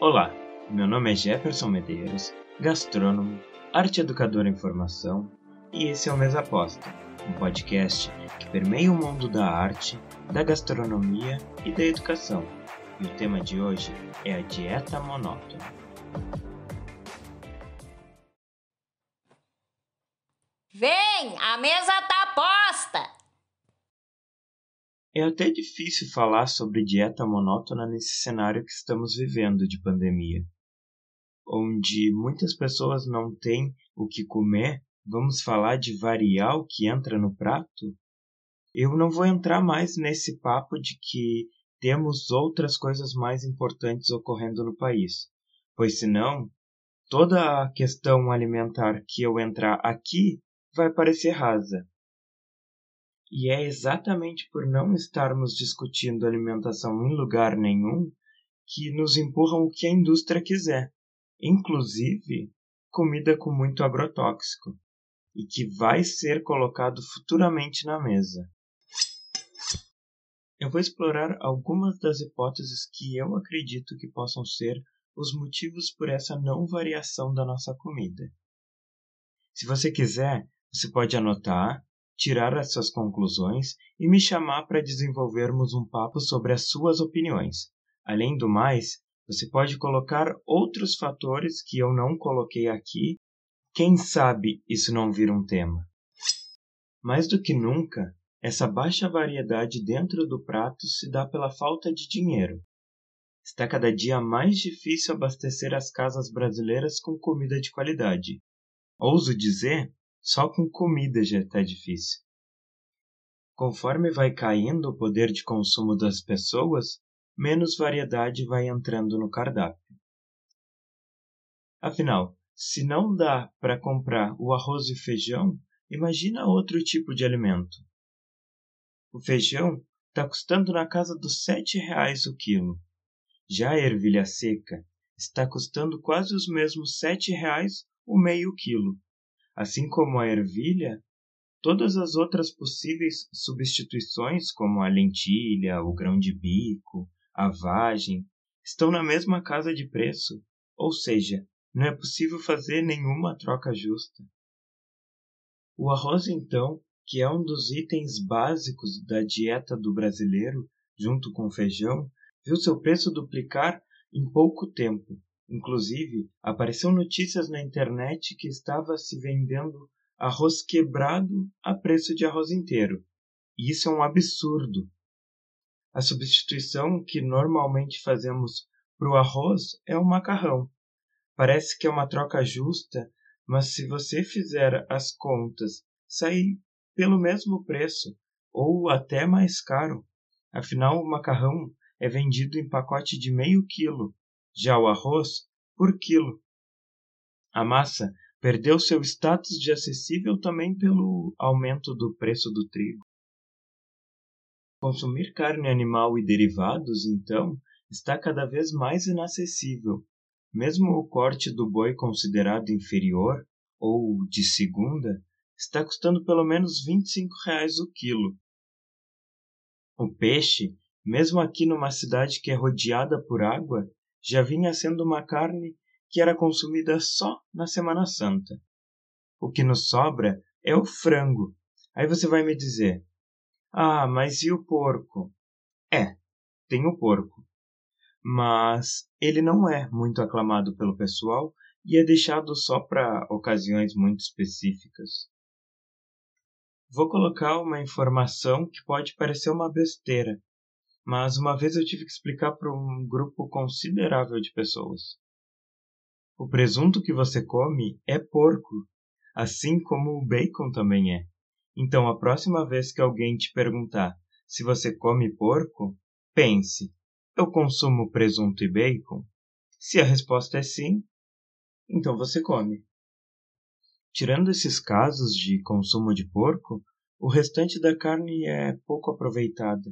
Olá, meu nome é Jefferson Medeiros, gastrônomo, arte educador em formação, e esse é o Mesa Aposta, um podcast que permeia o mundo da arte, da gastronomia e da educação. E o tema de hoje é a dieta monótona. Vem, a mesa tá posta! É até difícil falar sobre dieta monótona nesse cenário que estamos vivendo de pandemia, onde muitas pessoas não têm o que comer. Vamos falar de variar o que entra no prato? Eu não vou entrar mais nesse papo de que temos outras coisas mais importantes ocorrendo no país, pois senão toda a questão alimentar que eu entrar aqui vai parecer rasa. E é exatamente por não estarmos discutindo alimentação em lugar nenhum que nos empurram o que a indústria quiser, inclusive comida com muito agrotóxico, e que vai ser colocado futuramente na mesa. Eu vou explorar algumas das hipóteses que eu acredito que possam ser os motivos por essa não variação da nossa comida. Se você quiser, você pode anotar tirar as suas conclusões e me chamar para desenvolvermos um papo sobre as suas opiniões. Além do mais, você pode colocar outros fatores que eu não coloquei aqui. Quem sabe isso não vira um tema? Mais do que nunca, essa baixa variedade dentro do prato se dá pela falta de dinheiro. Está cada dia mais difícil abastecer as casas brasileiras com comida de qualidade. Ouso dizer só com comida já está difícil. Conforme vai caindo o poder de consumo das pessoas, menos variedade vai entrando no cardápio. Afinal, se não dá para comprar o arroz e feijão, imagina outro tipo de alimento. O feijão está custando na casa dos sete reais o quilo. Já a ervilha seca está custando quase os mesmos sete reais o meio quilo. Assim como a ervilha, todas as outras possíveis substituições, como a lentilha, o grão de bico, a vagem, estão na mesma casa de preço, ou seja, não é possível fazer nenhuma troca justa. O arroz, então, que é um dos itens básicos da dieta do brasileiro, junto com o feijão, viu seu preço duplicar em pouco tempo, Inclusive, apareceu notícias na internet que estava se vendendo arroz quebrado a preço de arroz inteiro. E isso é um absurdo. A substituição que normalmente fazemos para o arroz é o macarrão. Parece que é uma troca justa, mas se você fizer as contas, sai pelo mesmo preço ou até mais caro. Afinal, o macarrão é vendido em pacote de meio quilo já o arroz, por quilo. A massa perdeu seu status de acessível também pelo aumento do preço do trigo. Consumir carne animal e derivados, então, está cada vez mais inacessível. Mesmo o corte do boi considerado inferior, ou de segunda, está custando pelo menos 25 reais o quilo. O peixe, mesmo aqui numa cidade que é rodeada por água, já vinha sendo uma carne que era consumida só na Semana Santa. O que nos sobra é o frango. Aí você vai me dizer: Ah, mas e o porco? É, tem o porco. Mas ele não é muito aclamado pelo pessoal e é deixado só para ocasiões muito específicas. Vou colocar uma informação que pode parecer uma besteira, mas uma vez eu tive que explicar para um grupo considerável de pessoas. O presunto que você come é porco, assim como o bacon também é. Então, a próxima vez que alguém te perguntar se você come porco, pense: eu consumo presunto e bacon? Se a resposta é sim, então você come. Tirando esses casos de consumo de porco, o restante da carne é pouco aproveitada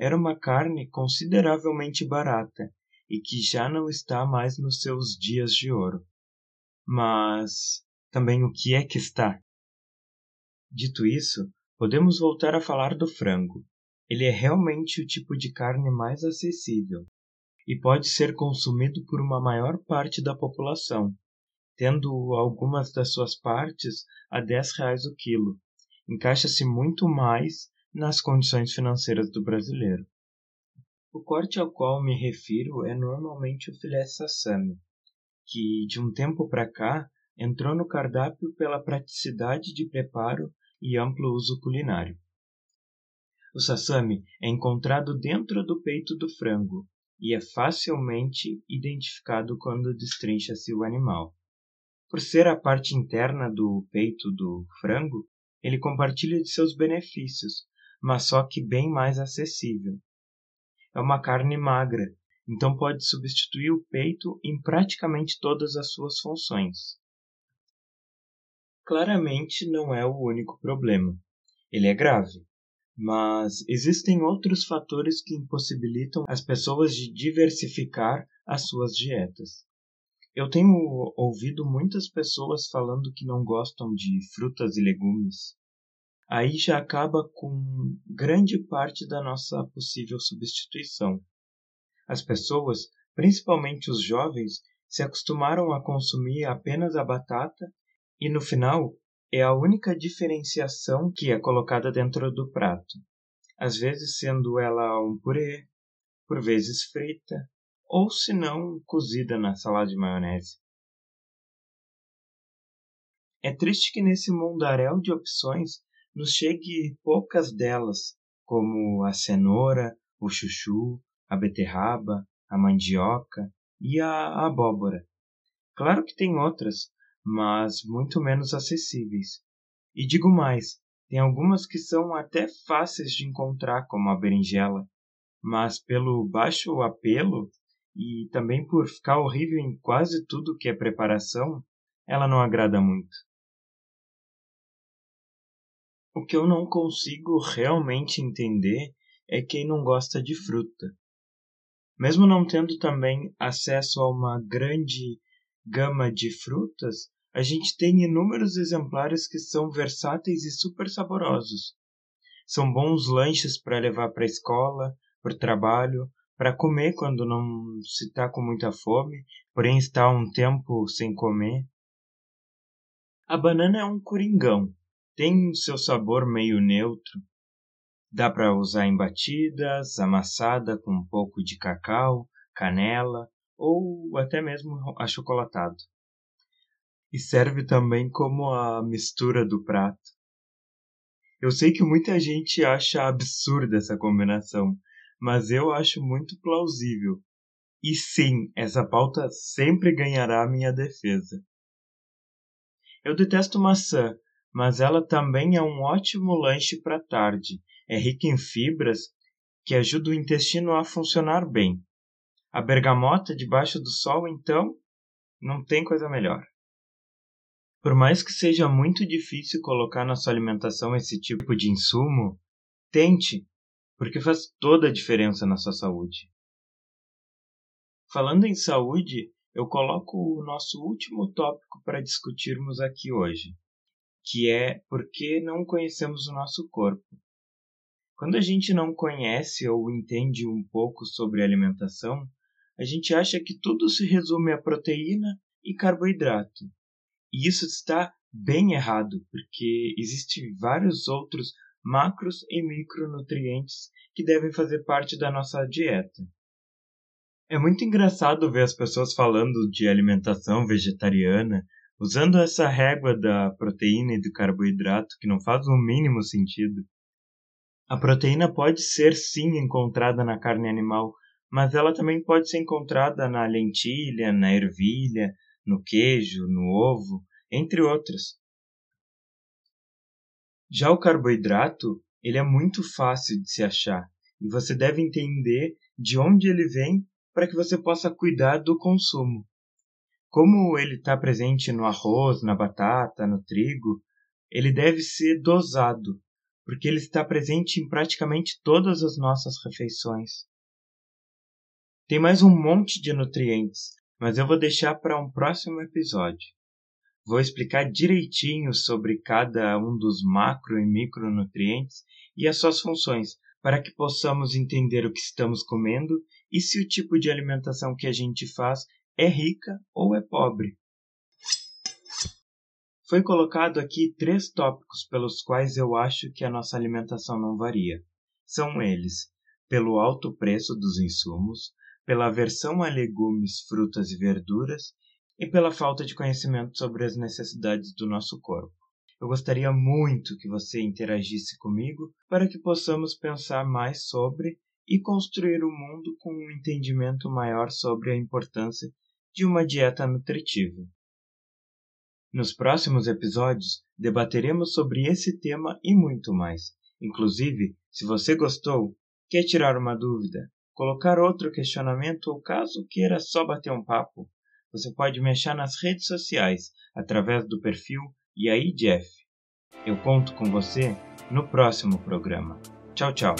era uma carne consideravelmente barata e que já não está mais nos seus dias de ouro. Mas também o que é que está? Dito isso, podemos voltar a falar do frango. Ele é realmente o tipo de carne mais acessível. e pode ser consumido por uma maior parte da população, tendo algumas das suas partes a 10 reais o quilo. Encaixa-se muito mais nas condições financeiras do brasileiro. O corte ao qual me refiro é normalmente o filé sassami, que de um tempo para cá entrou no cardápio pela praticidade de preparo e amplo uso culinário. O sassami é encontrado dentro do peito do frango e é facilmente identificado quando destrincha-se o animal. Por ser a parte interna do peito do frango, ele compartilha de seus benefícios, mas só que bem mais acessível. É uma carne magra, então pode substituir o peito em praticamente todas as suas funções. Claramente não é o único problema. Ele é grave, mas existem outros fatores que impossibilitam as pessoas de diversificar as suas dietas. Eu tenho ouvido muitas pessoas falando que não gostam de frutas e legumes. Aí já acaba com grande parte da nossa possível substituição. As pessoas, principalmente os jovens, se acostumaram a consumir apenas a batata e no final é a única diferenciação que é colocada dentro do prato, às vezes sendo ela um purê, por vezes frita, ou se não cozida na salada de maionese. É triste que nesse mundaréu de opções nos chegue poucas delas, como a cenoura, o chuchu, a beterraba, a mandioca e a abóbora. Claro que tem outras, mas muito menos acessíveis. E digo mais, tem algumas que são até fáceis de encontrar, como a berinjela, mas pelo baixo apelo e também por ficar horrível em quase tudo que é preparação, ela não agrada muito. O que eu não consigo realmente entender é quem não gosta de fruta. Mesmo não tendo também acesso a uma grande gama de frutas, a gente tem inúmeros exemplares que são versáteis e super saborosos. São bons lanches para levar para a escola, para o trabalho, para comer quando não se está com muita fome, porém está um tempo sem comer. A banana é um coringão, tem seu sabor meio neutro. Dá para usar em batidas, amassada com um pouco de cacau, canela ou até mesmo achocolatado. E serve também como a mistura do prato. Eu sei que muita gente acha absurda essa combinação, mas eu acho muito plausível. E sim, essa pauta sempre ganhará minha defesa. Eu detesto maçã, mas ela também é um ótimo lanche para tarde. É rica em fibras que ajudam o intestino a funcionar bem. A bergamota debaixo do sol, então, não tem coisa melhor. Por mais que seja muito difícil colocar na sua alimentação esse tipo de insumo, tente, porque faz toda a diferença na sua saúde. Falando em saúde, eu coloco o nosso último tópico para discutirmos aqui hoje, que é por que não conhecemos o nosso corpo. Quando a gente não conhece ou entende um pouco sobre alimentação, a gente acha que tudo se resume a proteína e carboidrato. E isso está bem errado, porque existem vários outros macros e micronutrientes que devem fazer parte da nossa dieta. É muito engraçado ver as pessoas falando de alimentação vegetariana, usando essa régua da proteína e do carboidrato que não faz o mínimo sentido. A proteína pode ser sim encontrada na carne animal, mas ela também pode ser encontrada na lentilha, na ervilha, no queijo, no ovo, entre outras. Já o carboidrato, ele é muito fácil de se achar e você deve entender de onde ele vem para que você possa cuidar do consumo. Como ele está presente no arroz, na batata, no trigo, ele deve ser dosado, porque ele está presente em praticamente todas as nossas refeições. Tem mais um monte de nutrientes, mas eu vou deixar para um próximo episódio. Vou explicar direitinho sobre cada um dos macro e micronutrientes e as suas funções, para que possamos entender o que estamos comendo e se o tipo de alimentação que a gente faz é rica ou é pobre. Foi colocado aqui três tópicos pelos quais eu acho que a nossa alimentação não varia. São eles: pelo alto preço dos insumos, pela aversão a legumes, frutas e verduras e pela falta de conhecimento sobre as necessidades do nosso corpo. Eu gostaria muito que você interagisse comigo para que possamos pensar mais sobre e construir o um mundo com um entendimento maior sobre a importância de uma dieta nutritiva. Nos próximos episódios debateremos sobre esse tema e muito mais. Inclusive, se você gostou, quer tirar uma dúvida, colocar outro questionamento ou caso queira só bater um papo, você pode me achar nas redes sociais através do perfil E aí Jeff. Eu conto com você no próximo programa. Tchau, tchau.